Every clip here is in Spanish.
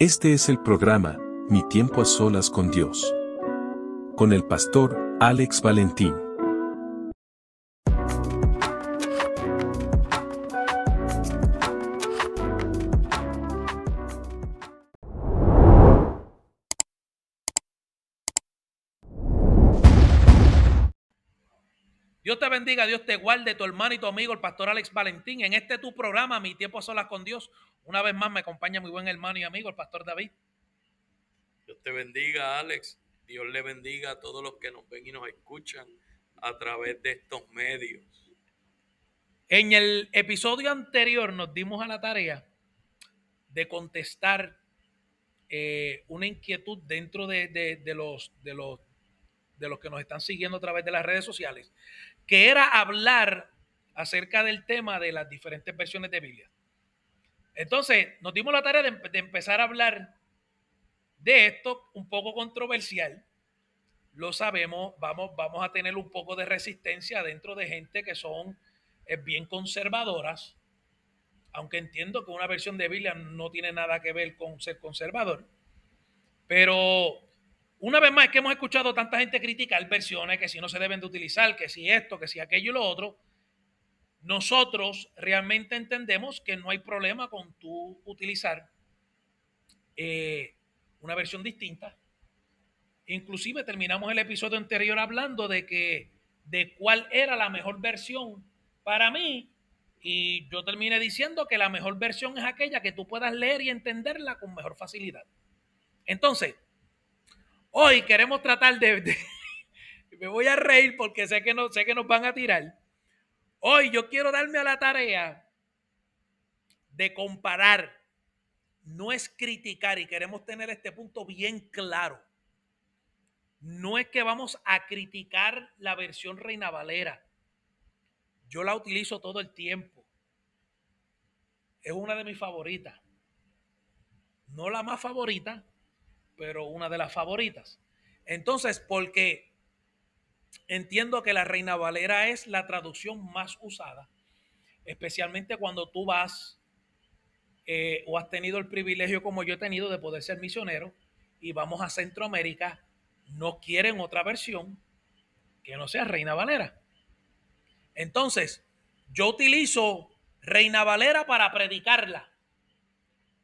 Este es el programa, Mi tiempo a solas con Dios. Con el pastor Alex Valentín. Bendiga, Dios te guarde, tu hermano y tu amigo, el pastor Alex Valentín. En este tu programa, Mi tiempo a solas con Dios, una vez más me acompaña mi buen hermano y amigo, el pastor David. Dios te bendiga, Alex. Dios le bendiga a todos los que nos ven y nos escuchan a través de estos medios. En el episodio anterior nos dimos a la tarea de contestar eh, una inquietud dentro de, de, los, de, los, de los que nos están siguiendo a través de las redes sociales, que era hablar acerca del tema de las diferentes versiones de Biblia. Entonces, nos dimos la tarea de, empezar a hablar de esto un poco controversial. Lo sabemos, vamos, vamos a tener un poco de resistencia dentro de gente que son eh, bien conservadoras, aunque entiendo que una versión de Biblia no tiene nada que ver con ser conservador. Pero una vez más que hemos escuchado tanta gente criticar versiones que si no se deben de utilizar, que si esto, que si aquello y lo otro. Nosotros realmente entendemos que no hay problema con tú utilizar eh, una versión distinta. Inclusive terminamos el episodio anterior hablando de que de cuál era la mejor versión para mí y yo terminé diciendo que la mejor versión es aquella que tú puedas leer y entenderla con mejor facilidad. Entonces, hoy queremos tratar de, me voy a reír porque sé que no sé que nos van a tirar Hoy yo quiero darme a la tarea de comparar. No es criticar y queremos tener este punto bien claro. No es que vamos a criticar la versión Reina Valera. Yo la utilizo todo el tiempo. Es una de mis favoritas. No la más favorita, pero una de las favoritas. Entonces, porque Entiendo que la Reina Valera es la traducción más usada, especialmente cuando tú vas eh, o has tenido el privilegio como yo he tenido de poder ser misionero y vamos a Centroamérica, no quieren otra versión que no sea Reina Valera. Entonces, yo utilizo Reina Valera para predicarla,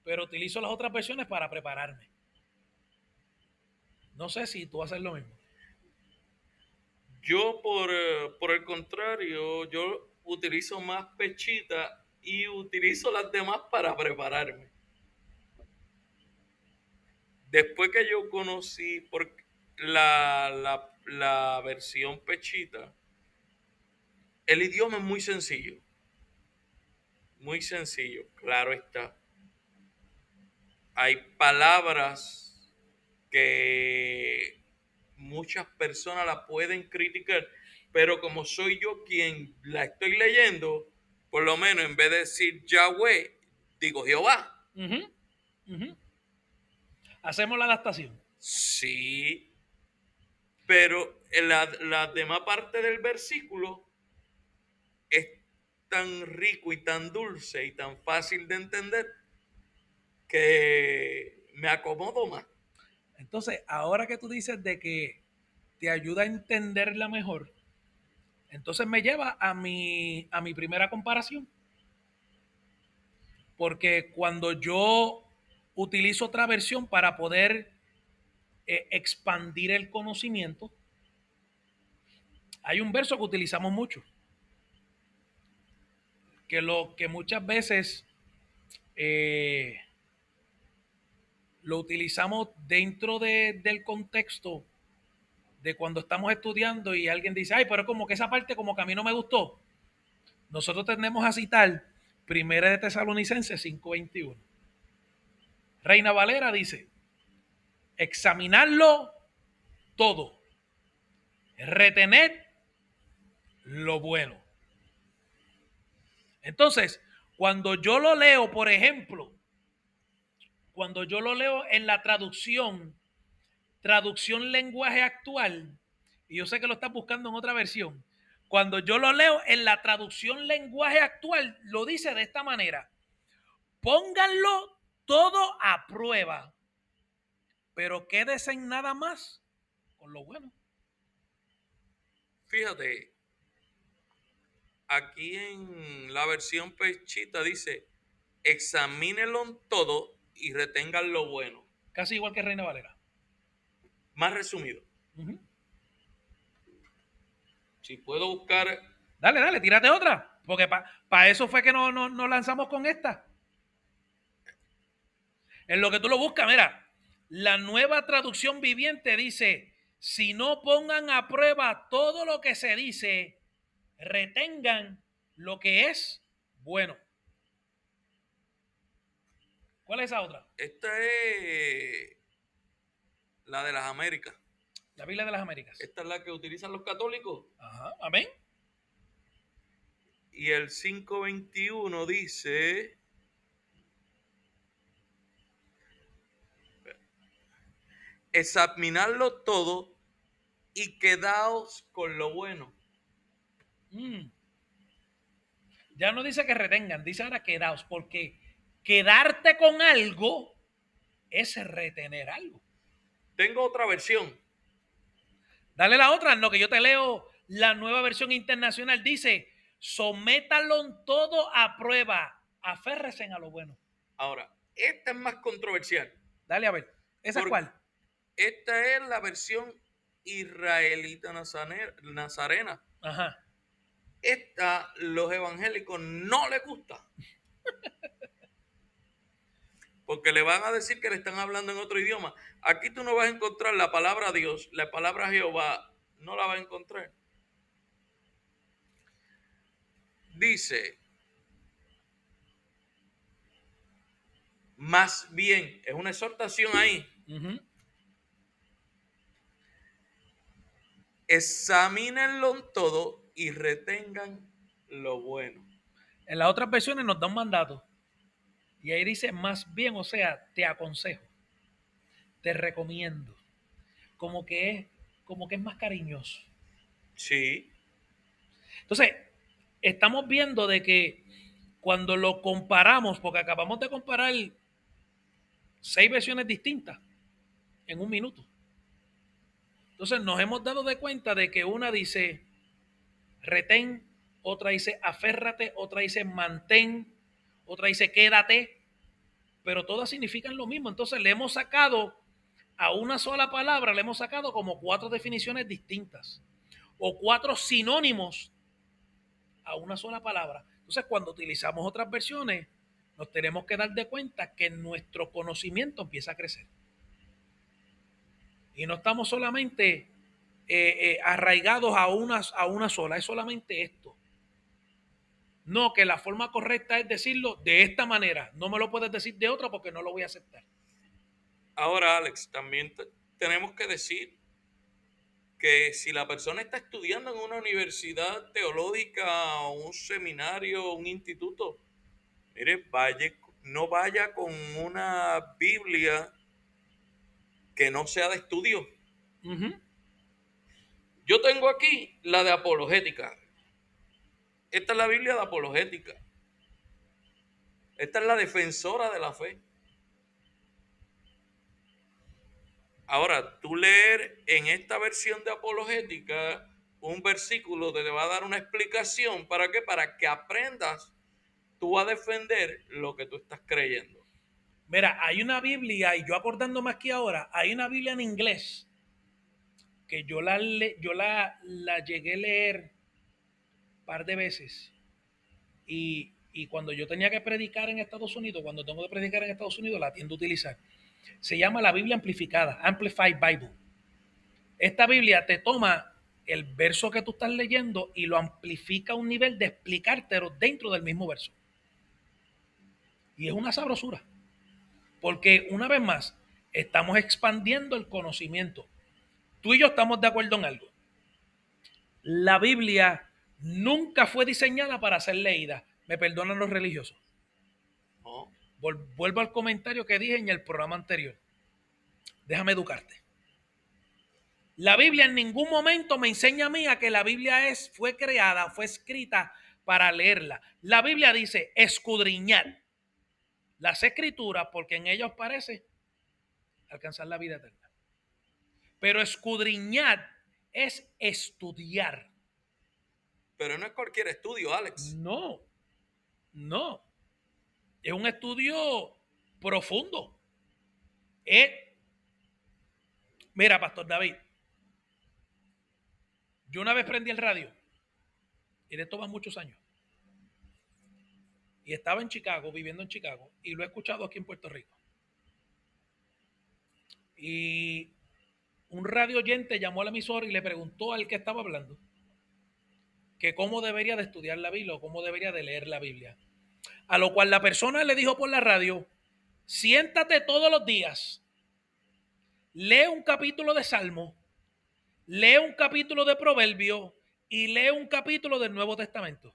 pero utilizo las otras versiones para prepararme. No sé si tú haces lo mismo. Yo, por, eh, por el contrario, yo utilizo más pechita y utilizo las demás para prepararme. Después que yo conocí por la, la, la versión pechita, el idioma es muy sencillo. Muy sencillo, claro está. Hay palabras que muchas personas la pueden criticar, pero como soy yo quien la estoy leyendo, por lo menos en vez de decir Yahweh, digo Jehová. Hacemos la adaptación. Sí, pero la, la demás parte del versículo es tan rico y tan dulce y tan fácil de entender que me acomodo más. Entonces, ahora que tú dices de que te ayuda a entenderla mejor, entonces me lleva a mi, a mi primera comparación. Porque cuando yo utilizo otra versión para poder eh, expandir el conocimiento, hay un verso que utilizamos mucho, que lo que muchas veces eh, lo utilizamos dentro del contexto de cuando estamos estudiando y alguien dice, ay, pero como que esa parte como que a mí no me gustó. Nosotros tenemos a citar Primera de Tesalonicenses 5:21. Reina Valera dice, examinarlo todo, retener lo bueno. Entonces, cuando yo lo leo, por ejemplo, cuando yo lo leo en la traducción, traducción lenguaje actual, y yo sé que lo estás buscando en otra versión, cuando yo lo leo en la traducción lenguaje actual, lo dice de esta manera, pónganlo todo a prueba, pero quédese en nada más con lo bueno. Fíjate, aquí en la versión pechita dice, examínelo todo y retengan lo bueno. Casi igual que Reina Valera. Más resumido. Si puedo buscar... Dale, dale, tírate otra. Porque para eso fue que nos no, lanzamos con esta. En lo que tú lo buscas, mira, la nueva traducción viviente dice, si no pongan a prueba todo lo que se dice, retengan lo que es bueno. ¿Cuál es esa otra? Esta es la de las Américas. La Biblia de las Américas. Esta es la que utilizan los católicos. Ajá, amén. Y el 521 dice... Examinarlo todo y quedaos con lo bueno. Mm. Ya no dice que retengan, dice ahora quedaos, porque quedarte con algo es retener algo. Tengo otra versión. Dale la otra, no, que yo te leo la nueva versión internacional. Dice, sométalo todo a prueba, aférrese a lo bueno. Ahora, esta es más controversial. Dale a ver, ¿esa es cuál? Esta es la versión israelita nazarena. Ajá. Esta los evangélicos no les gusta. Porque le van a decir que le están hablando en otro idioma. Aquí tú no vas a encontrar la palabra Dios, la palabra Jehová, no la vas a encontrar. Dice, más bien, es una exhortación ahí. Examínenlo todo y retengan lo bueno. En las otras versiones nos da un mandato. Y ahí dice, más bien, o sea, te aconsejo, te recomiendo. Como que es, como que es más cariñoso. Sí. Entonces, estamos viendo de que cuando lo comparamos, porque acabamos de comparar seis versiones distintas en un minuto. Entonces nos hemos dado de cuenta de que una dice retén, otra dice aférrate, otra dice mantén, otra dice quédate, pero todas significan lo mismo. Entonces le hemos sacado a una sola palabra, le hemos sacado como cuatro definiciones distintas o cuatro sinónimos a una sola palabra. Entonces cuando utilizamos otras versiones, nos tenemos que dar de cuenta que nuestro conocimiento empieza a crecer. Y no estamos solamente eh, eh, arraigados a una, a una sola, es solamente esto. No, que la forma correcta es decirlo de esta manera. No me lo puedes decir de otra porque no lo voy a aceptar. Ahora, Alex, también tenemos que decir que si la persona está estudiando en una universidad teológica o un seminario, un instituto, mire, vaya, no vaya con una Biblia que no sea de estudio. Yo tengo aquí la de apologética. Esta es la Biblia de apologética. Esta es la defensora de la fe. Ahora, tú leer en esta versión de apologética un versículo te va a dar una explicación. ¿Para qué? Para que aprendas tú a defender lo que tú estás creyendo. Mira, hay una Biblia, y yo acordándome aquí ahora, hay una Biblia en inglés que yo la, yo la, la llegué a leer par de veces. Y, y, cuando yo tenía que predicar en Estados Unidos, cuando tengo que predicar en Estados Unidos, la tiendo a utilizar. Se llama la Biblia amplificada, Amplified Bible. Esta Biblia te toma el verso que tú estás leyendo y lo amplifica a un nivel de explicártelo dentro del mismo verso. Y es una sabrosura. Porque una vez más, estamos expandiendo el conocimiento. Tú y yo estamos de acuerdo en algo. La Biblia nunca fue diseñada para ser leída. Me perdonan los religiosos. Vuelvo al comentario que dije en el programa anterior. Déjame educarte. La Biblia en ningún momento me enseña a mí a que la Biblia es, fue creada, fue escrita para leerla. La Biblia dice escudriñar las escrituras porque en ellos parece alcanzar la vida eterna. Pero escudriñar es estudiar. Pero no es cualquier estudio, Alex. No, no. Es un estudio profundo. Es, mira, Pastor David, yo una vez prendí el radio y de esto muchos años. Y estaba en Chicago, viviendo en Chicago, y lo he escuchado aquí en Puerto Rico. Y un radio oyente llamó al emisor y le preguntó al que estaba hablando que cómo debería de estudiar la Biblia o cómo debería de leer la Biblia. A lo cual la persona le dijo por la radio, siéntate todos los días, lee un capítulo de Salmo, lee un capítulo de Proverbio y lee un capítulo del Nuevo Testamento.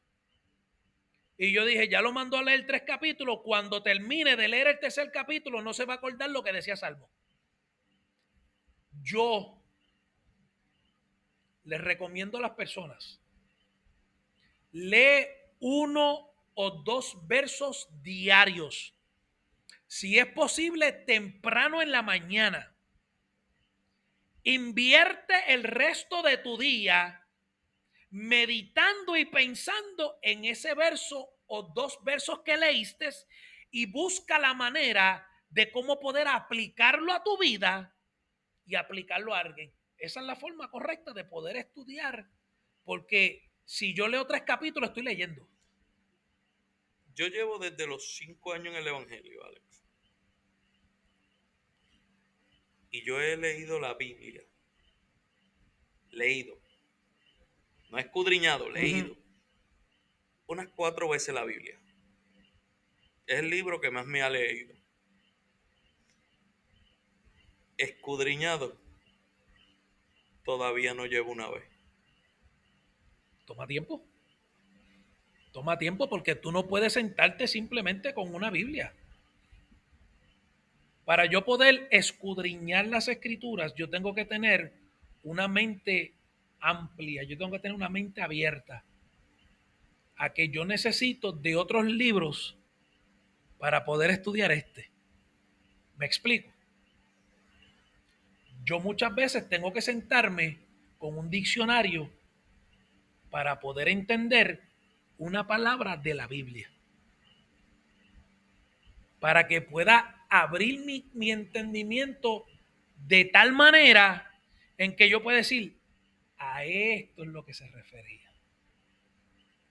Y yo dije, ya lo mandó a leer tres capítulos. Cuando termine de leer el tercer capítulo, no se va a acordar lo que decía Salmo. Yo les recomiendo a las personas, lee uno o dos versos diarios. Si es posible, temprano en la mañana. Invierte el resto de tu día meditando y pensando en ese verso o dos versos que leíste y busca la manera de cómo poder aplicarlo a tu vida y aplicarlo a alguien. Esa es la forma correcta de poder estudiar, porque si yo leo tres capítulos, estoy leyendo. Yo llevo desde los cinco años en el Evangelio, Alex. Y yo he leído la Biblia. Leído no escudriñado, leído, unas cuatro veces la Biblia. Es el libro que más me ha leído. Escudriñado, todavía no llevo una vez. Toma tiempo. Toma tiempo porque tú no puedes sentarte simplemente con una Biblia. Para yo poder escudriñar las escrituras, yo tengo que tener una mente amplia, yo tengo que tener una mente abierta a que yo necesito de otros libros para poder estudiar este. ¿Me explico? Yo muchas veces tengo que sentarme con un diccionario para poder entender una palabra de la Biblia. Para que pueda abrir mi, mi entendimiento de tal manera en que yo pueda decir, a esto es lo que se refería.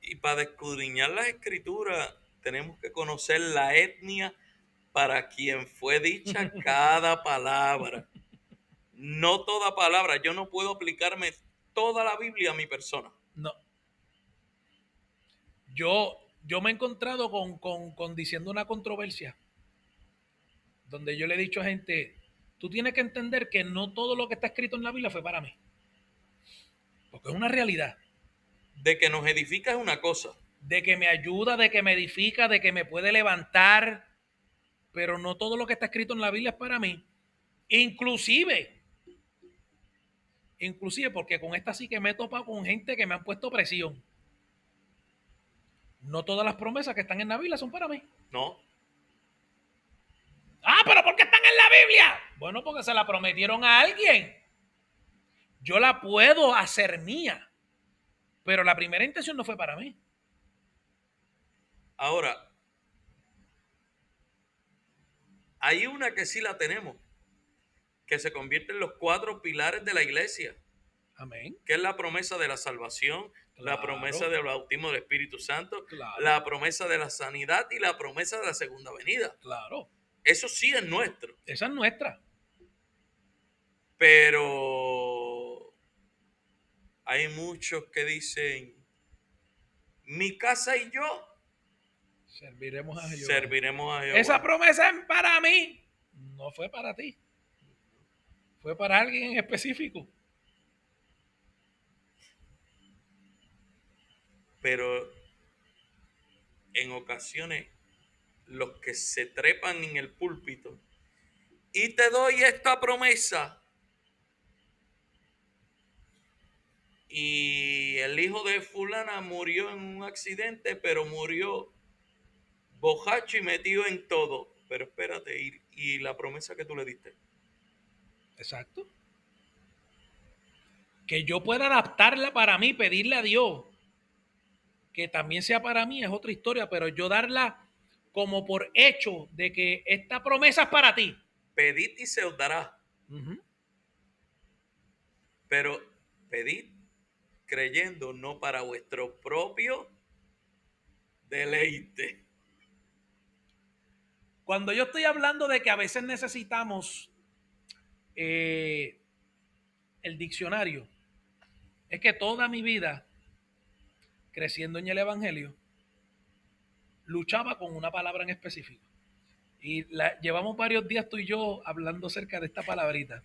Y para escudriñar las escrituras tenemos que conocer la etnia para quien fue dicha cada palabra. No toda palabra. Yo no puedo aplicarme toda la Biblia a mi persona. No. Yo, yo me he encontrado con, con, con diciendo una controversia donde yo le he dicho a gente, tú tienes que entender que no todo lo que está escrito en la Biblia fue para mí. Porque es una realidad. De que nos edifica es una cosa. De que me ayuda, de que me edifica, de que me puede levantar. Pero no todo lo que está escrito en la Biblia es para mí. Inclusive, inclusive porque con esta sí que me he topado con gente que me han puesto presión. No todas las promesas que están en la Biblia son para mí. No. Ah, pero ¿por qué están en la Biblia? Bueno, porque se la prometieron a alguien yo la puedo hacer mía, pero la primera intención no fue para mí. Ahora, hay una que sí la tenemos, que se convierte en los cuatro pilares de la iglesia. Amén. Que es la promesa de la salvación, la promesa del bautismo del Espíritu Santo, la promesa de la sanidad y la promesa de la segunda venida. Claro. Eso sí es nuestro. Esa es nuestra. Pero hay muchos que dicen, mi casa y yo serviremos a Jehová. Serviremos a Esa promesa es para mí, no fue para ti. Fue para alguien en específico. Pero en ocasiones los que se trepan en el púlpito y te doy esta promesa y el hijo de fulana murió en un accidente, pero murió bojacho y metido en todo. Pero espérate, y, y la promesa que tú le diste. Exacto. Que yo pueda adaptarla para mí, pedirle a Dios que también sea para mí, es otra historia, pero yo darla como por hecho de que esta promesa es para ti. Pedid y se os dará. Pero pedid creyendo no para vuestro propio deleite. Cuando yo estoy hablando de que a veces necesitamos eh, el diccionario, es que toda mi vida, creciendo en el Evangelio, luchaba con una palabra en específico. Y la, llevamos varios días tú y yo hablando acerca de esta palabrita.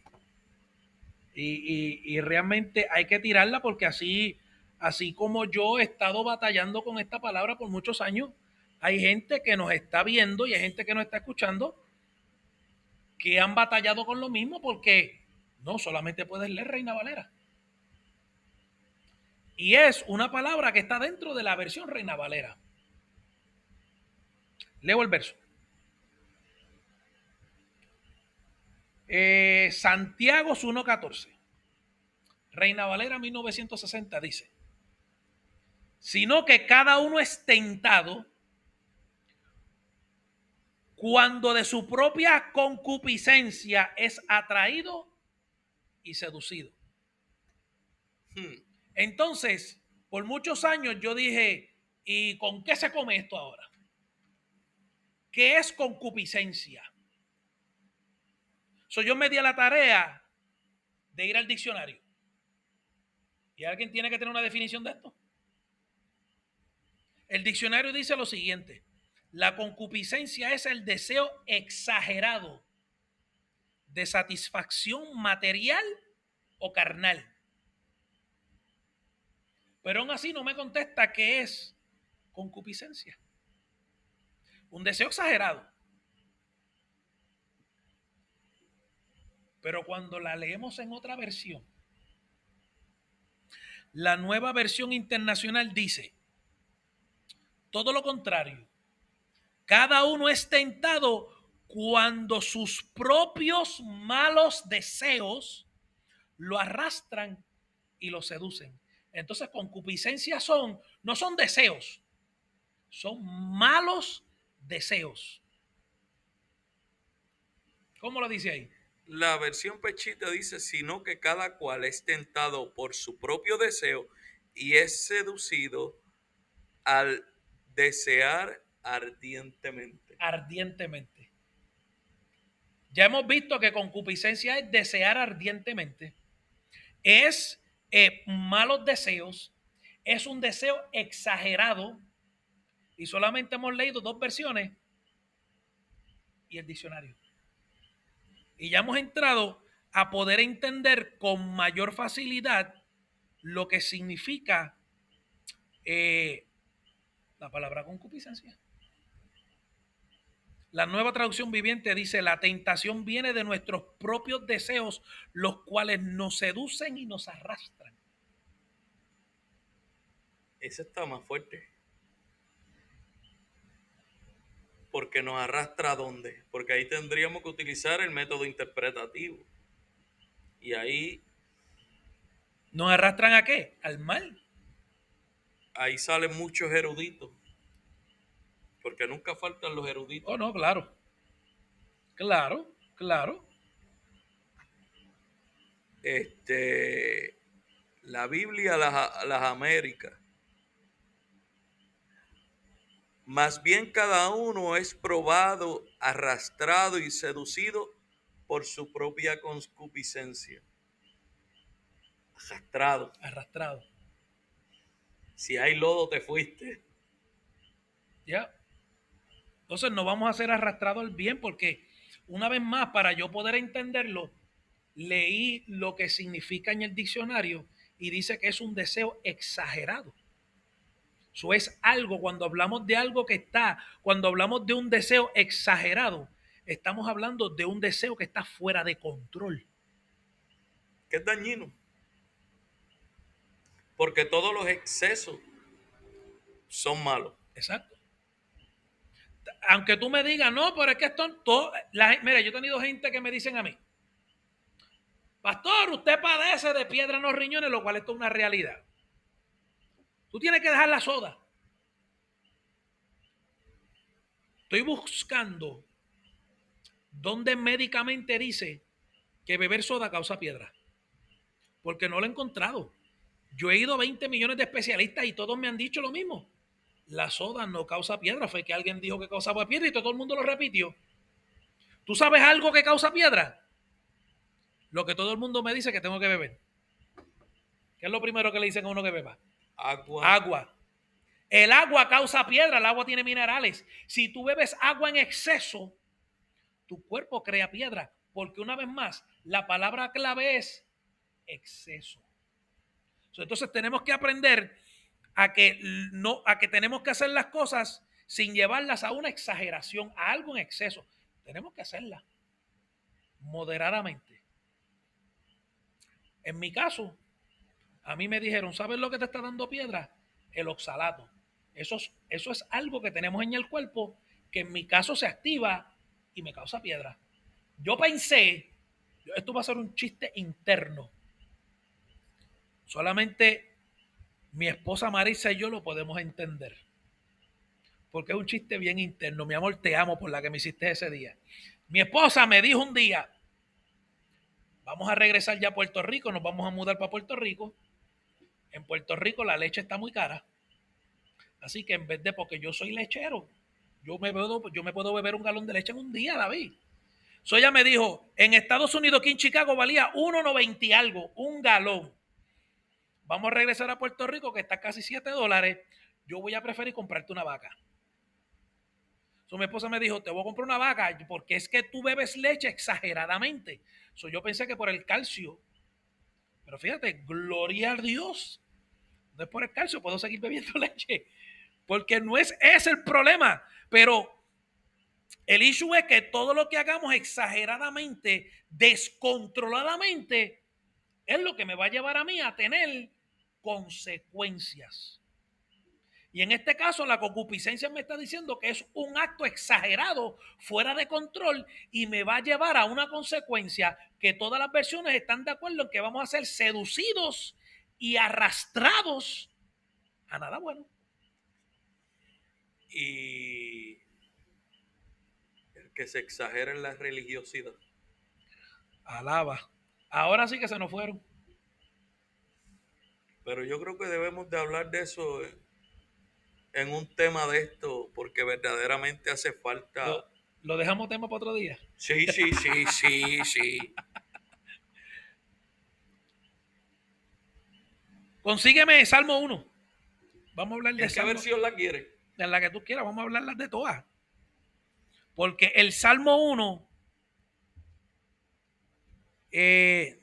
Y, y- y realmente hay que tirarla porque así, así como yo he estado batallando con esta palabra por muchos años, hay gente que nos está viendo y hay gente que nos está escuchando que han batallado con lo mismo porque no solamente puedes leer Reina Valera. Y es una palabra que está dentro de la versión Reina Valera. Leo el verso. Eh, Santiago 1.14. Reina Valera 1960 dice, sino que cada uno es tentado cuando de su propia concupiscencia es atraído y seducido. Hmm. Entonces, por muchos años yo dije, ¿y con qué se come esto ahora? ¿Qué es concupiscencia? So, yo me di a la tarea de ir al diccionario. ¿Y alguien tiene que tener una definición de esto? El diccionario dice lo siguiente. La concupiscencia es el deseo exagerado de satisfacción material o carnal. Pero aún así no me contesta qué es concupiscencia. Un deseo exagerado. Pero cuando la leemos en otra versión, la nueva versión internacional dice, todo lo contrario, cada uno es tentado cuando sus propios malos deseos lo arrastran y lo seducen. Entonces, concupiscencia son, no son deseos, son malos deseos. ¿Cómo lo dice ahí? La versión pechita dice, sino que cada cual es tentado por su propio deseo y es seducido al desear ardientemente. Ardientemente. Ya hemos visto que concupiscencia es desear ardientemente. Es eh, malos deseos. Es un deseo exagerado. Y solamente hemos leído dos versiones y el diccionario. Y ya hemos entrado a poder entender con mayor facilidad lo que significa eh, la palabra concupiscencia. La nueva traducción viviente dice, la tentación viene de nuestros propios deseos, los cuales nos seducen y nos arrastran. Ese está más fuerte. Porque nos arrastra a dónde? Porque ahí tendríamos que utilizar el método interpretativo. Y ahí, ¿Nos arrastran a qué? Al mal. ahí salen muchos eruditos. Porque nunca faltan los eruditos. Oh, no, claro. Claro, claro. Este, la Biblia las, las Américas. Más bien cada uno es probado, arrastrado y seducido por su propia concupiscencia. Arrastrado. Arrastrado. Si hay lodo, te fuiste. ¿Ya? Entonces no vamos a ser arrastrados al bien porque una vez más, para yo poder entenderlo, leí lo que significa en el diccionario y dice que es un deseo exagerado. Eso es algo, cuando hablamos de algo que está, cuando hablamos de un deseo exagerado, estamos hablando de un deseo que está fuera de control. que es dañino. Porque todos los excesos son malos. Exacto. Aunque tú me digas, no, pero es que esto, todo, la, mira, yo he tenido gente que me dicen a mí, pastor, usted padece de piedra en los riñones, lo cual esto es una realidad. Tú tienes que dejar la soda. Estoy buscando donde médicamente dice que beber soda causa piedra. Porque no lo he encontrado. Yo he ido a 20 millones de especialistas y todos me han dicho lo mismo. La soda no causa piedra. Fue que alguien dijo que causaba piedra y todo el mundo lo repitió. ¿Tú sabes algo que causa piedra? Lo que todo el mundo me dice que tengo que beber. ¿Qué es lo primero que le dicen a uno que beba? Agua. Agua. El agua causa piedra, el agua tiene minerales. Si tú bebes agua en exceso, tu cuerpo crea piedra. Porque una vez más, la palabra clave es exceso. Entonces tenemos que aprender a que, no, a que tenemos que hacer las cosas sin llevarlas a una exageración, a algo en exceso. Tenemos que hacerlas moderadamente. En mi caso, a mí me dijeron, ¿sabes lo que te está dando piedra? El oxalato. Eso es, eso es algo que tenemos en el cuerpo que en mi caso se activa y me causa piedra. Yo pensé, esto va a ser un chiste interno. Solamente mi esposa Marisa y yo lo podemos entender. Porque es un chiste bien interno. Mi amor, te amo por la que me hiciste ese día. Mi esposa me dijo un día, vamos a regresar ya a Puerto Rico, nos vamos a mudar para Puerto Rico. En Puerto Rico la leche está muy cara. Así que en vez de, porque yo soy lechero, yo me, puedo, yo me puedo beber un galón de leche en un día, David. So ella me dijo, en Estados Unidos, aquí en Chicago, valía 1,90 algo, un galón. Vamos a regresar a Puerto Rico, que está casi 7 dólares. Yo voy a preferir comprarte una vaca. So, mi esposa me dijo, te voy a comprar una vaca porque es que tú bebes leche exageradamente. So, yo pensé que por el calcio. Pero fíjate, gloria a Dios. No es por el calcio, puedo seguir bebiendo leche. Porque no es ese el problema. Pero el issue es que todo lo que hagamos exageradamente, descontroladamente, es lo que me va a llevar a mí a tener consecuencias. Y en este caso, la concupiscencia me está diciendo que es un acto exagerado, fuera de control, y me va a llevar a una consecuencia que todas las versiones están de acuerdo en que vamos a ser seducidos y arrastrados a nada bueno. Y el que se exagera en la religiosidad. Alaba. Ahora sí que se nos fueron. Pero yo creo que debemos de hablar de eso en un tema de esto, porque verdaderamente hace falta. ¿Lo, lo dejamos tema para otro día? Sí, sí, sí, sí, sí. Consígueme Salmo 1. Vamos a hablar de ¿En qué versión la quiere? En la que tú quieras, vamos a hablarlas de todas. Porque el Salmo 1 eh,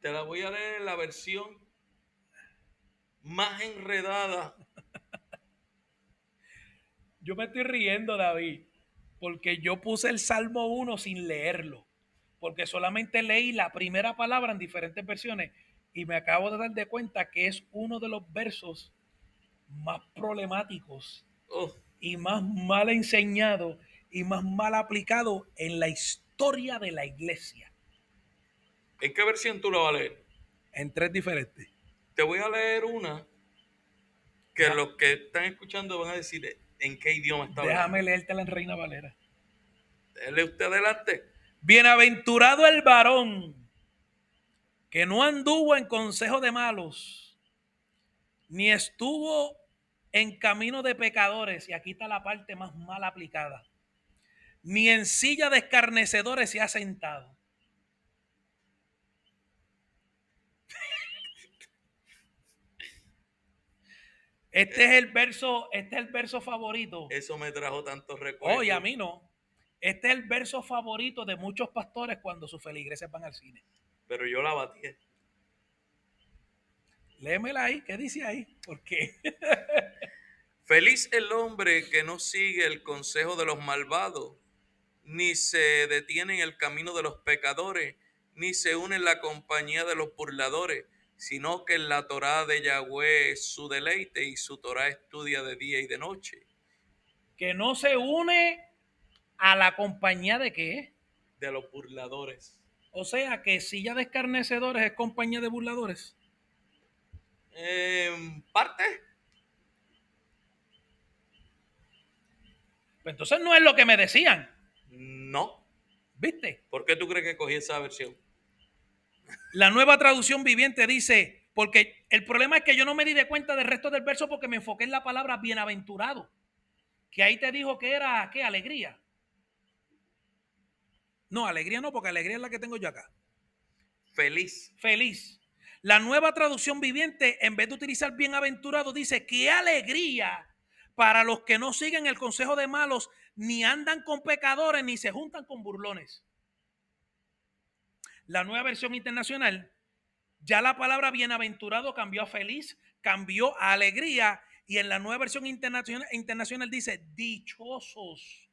te la voy a leer en la versión más enredada. Yo me estoy riendo, David, porque yo puse el Salmo 1 sin leerlo, porque solamente leí la primera palabra en diferentes versiones y me acabo de dar de cuenta que es uno de los versos más problemáticos Oh, y más mal enseñado y más mal aplicado en la historia de la iglesia, ¿En qué versión tú la vas a leer? en tres diferentes. Te voy a leer una que Ya. los que están escuchando van a decir en qué idioma está hablando. Déjame leértela en Reina Valera. Dele usted adelante. Bienaventurado el varón que no anduvo en consejo de malos, ni estuvo en camino de pecadores, y aquí está la parte más mal aplicada, ni en silla de escarnecedores se ha sentado. Este es el verso, este es el verso favorito. Eso me trajo tantos recuerdos. Oye, a mí no. Este es el verso favorito de muchos pastores cuando sus feligreses van al cine. Pero yo la batí. Léemela ahí, ¿qué dice ahí? Porque Feliz el hombre que no sigue el consejo de los malvados, ni se detiene en el camino de los pecadores, ni se une en la compañía de los burladores, sino que en la Torá de Yahweh es su deleite y su Torá estudia de día y de noche. Que no se une a la compañía de qué? De los burladores. O sea, que silla de escarnecedores es compañía de burladores. En parte, Pues entonces no es lo que me decían, no. ¿viste? ¿Por qué tú crees que cogí esa versión? La nueva traducción viviente dice, porque el problema es que yo no me di de cuenta del resto del verso porque me enfoqué en la palabra bienaventurado, que ahí te dijo que era, ¿qué? Alegría. No, alegría no, porque alegría es la que tengo yo acá. Feliz. Feliz. La nueva traducción viviente, en vez de utilizar bienaventurado, dice, qué alegría para los que no siguen el consejo de malos, ni andan con pecadores, ni se juntan con burlones. La nueva versión internacional, ya la palabra bienaventurado cambió a feliz, cambió a alegría, y en la nueva versión internacional, internacional dice dichosos.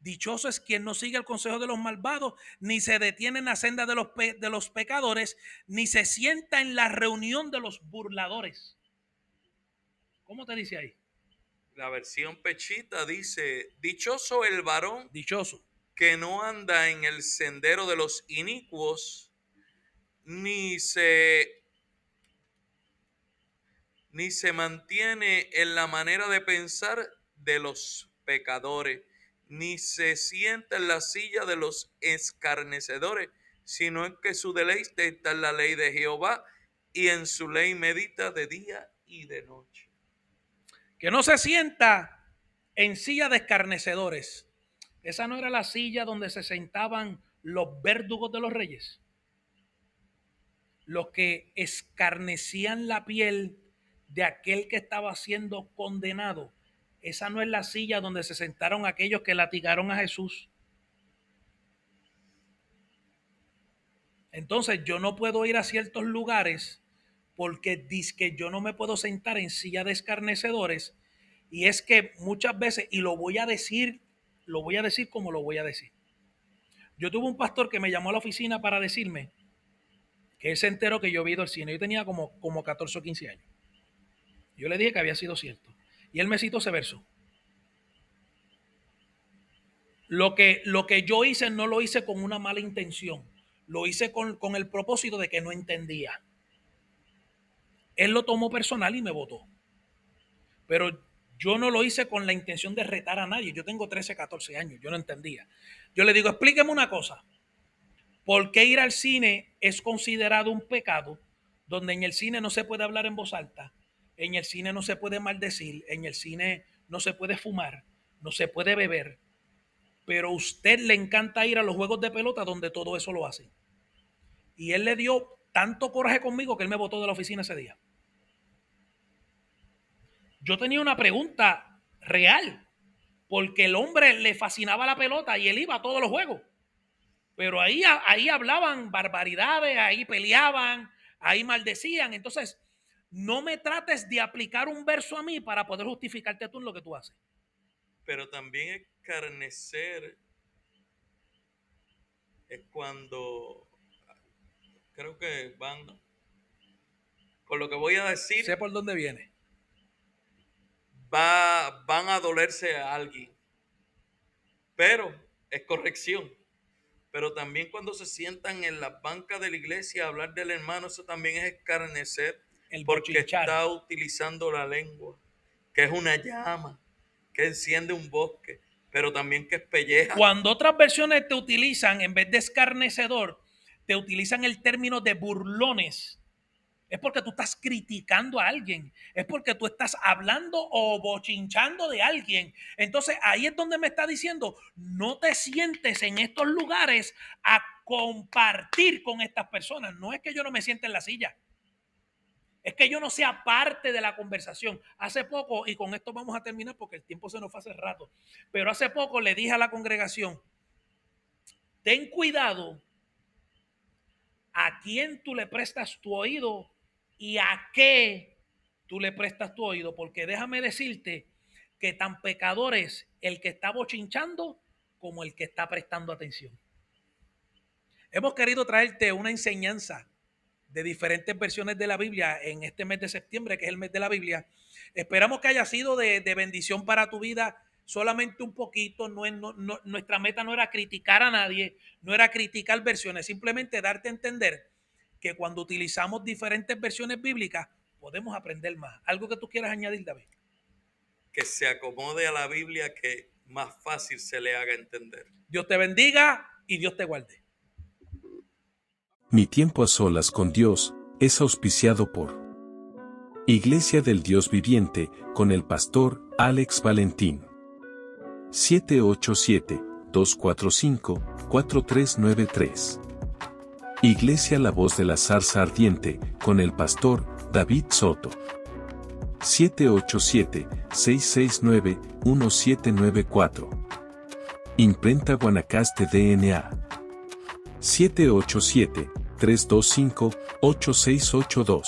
Dichoso es quien no sigue el consejo de los malvados, ni se detiene en la senda de los, pe- de los pecadores, ni se sienta en la reunión de los burladores. ¿Cómo te dice ahí? La versión pechita dice, dichoso el varón Dichoso. Que no anda en el sendero de los inicuos, ni se ni se mantiene en la manera de pensar de los pecadores, ni se sienta en la silla de los escarnecedores, sino en que su deleite está en la ley de Jehová y en su ley medita de día y de noche. Que no se sienta en silla de escarnecedores. Esa no era la silla donde se sentaban los verdugos de los reyes. Los que escarnecían la piel de aquel que estaba siendo condenado. Esa no es la silla donde se sentaron aquellos que latigaron a Jesús. Entonces yo no puedo ir a ciertos lugares porque dice que yo no me puedo sentar en silla de escarnecedores. Y es que muchas veces, y lo voy a decir, lo voy a decir como lo voy a decir. Yo tuve un pastor que me llamó a la oficina para decirme que él se enteró que yo había ido al cine. Yo tenía como, como 14 o 15 años. Yo le dije que había sido cierto. Y él me citó ese verso. Lo que, lo que yo hice no lo hice con una mala intención. Lo hice con, con el propósito de que no entendía. Él lo tomó personal y me votó. Pero yo no lo hice con la intención de retar a nadie. Yo tengo 13, 14 años. Yo no entendía. Yo le digo, explíqueme una cosa. ¿Por qué ir al cine es considerado un pecado donde en el cine no se puede hablar en voz alta? En el cine no se puede maldecir, en el cine no se puede fumar, no se puede beber, pero a usted le encanta ir a los juegos de pelota donde todo eso lo hace. Y él le dio tanto coraje conmigo que él me botó de la oficina ese día. Yo tenía una pregunta real, porque el hombre le fascinaba la pelota y él iba a todos los juegos. Pero ahí, ahí hablaban barbaridades, ahí peleaban, ahí maldecían. Entonces, no me trates de aplicar un verso a mí para poder justificarte tú en lo que tú haces. Pero también escarnecer es cuando creo que van con lo que voy a decir Sé por dónde viene. Va, van a dolerse a alguien. Pero es corrección. Pero también cuando se sientan en las bancas de la iglesia a hablar del hermano, eso también es escarnecer El porque está utilizando la lengua, que es una llama, que enciende un bosque, pero también que es pelleja. Cuando otras versiones te utilizan, en vez de escarnecedor, te utilizan el término de burlones. Es porque tú estás criticando a alguien. Es porque tú estás hablando o bochinchando de alguien. Entonces ahí es donde me está diciendo, no te sientes en estos lugares a compartir con estas personas. No es que yo no me siente en la silla. Es que yo no sea parte de la conversación. Hace poco, y con esto vamos a terminar porque el tiempo se nos fue hace rato, pero hace poco le dije a la congregación, ten cuidado a quién tú le prestas tu oído y a qué tú le prestas tu oído, porque déjame decirte que tan pecador es el que está bochinchando como el que está prestando atención. Hemos querido traerte una enseñanza de diferentes versiones de la Biblia en este mes de septiembre, que es el mes de la Biblia. Esperamos que haya sido de, bendición para tu vida solamente un poquito. No, no, nuestra meta no era criticar a nadie, no era criticar versiones, simplemente darte a entender que cuando utilizamos diferentes versiones bíblicas podemos aprender más. ¿Algo que tú quieras añadir, David? Que se acomode a la Biblia que más fácil se le haga entender. Dios te bendiga y Dios te guarde. Mi tiempo a solas con Dios es auspiciado por Iglesia del Dios Viviente con el pastor Alex Valentín. 787-245-4393. Iglesia La Voz de la Zarza Ardiente con el pastor David Soto. 787-669-1794. Imprenta Guanacaste DNA. 787 325-8682.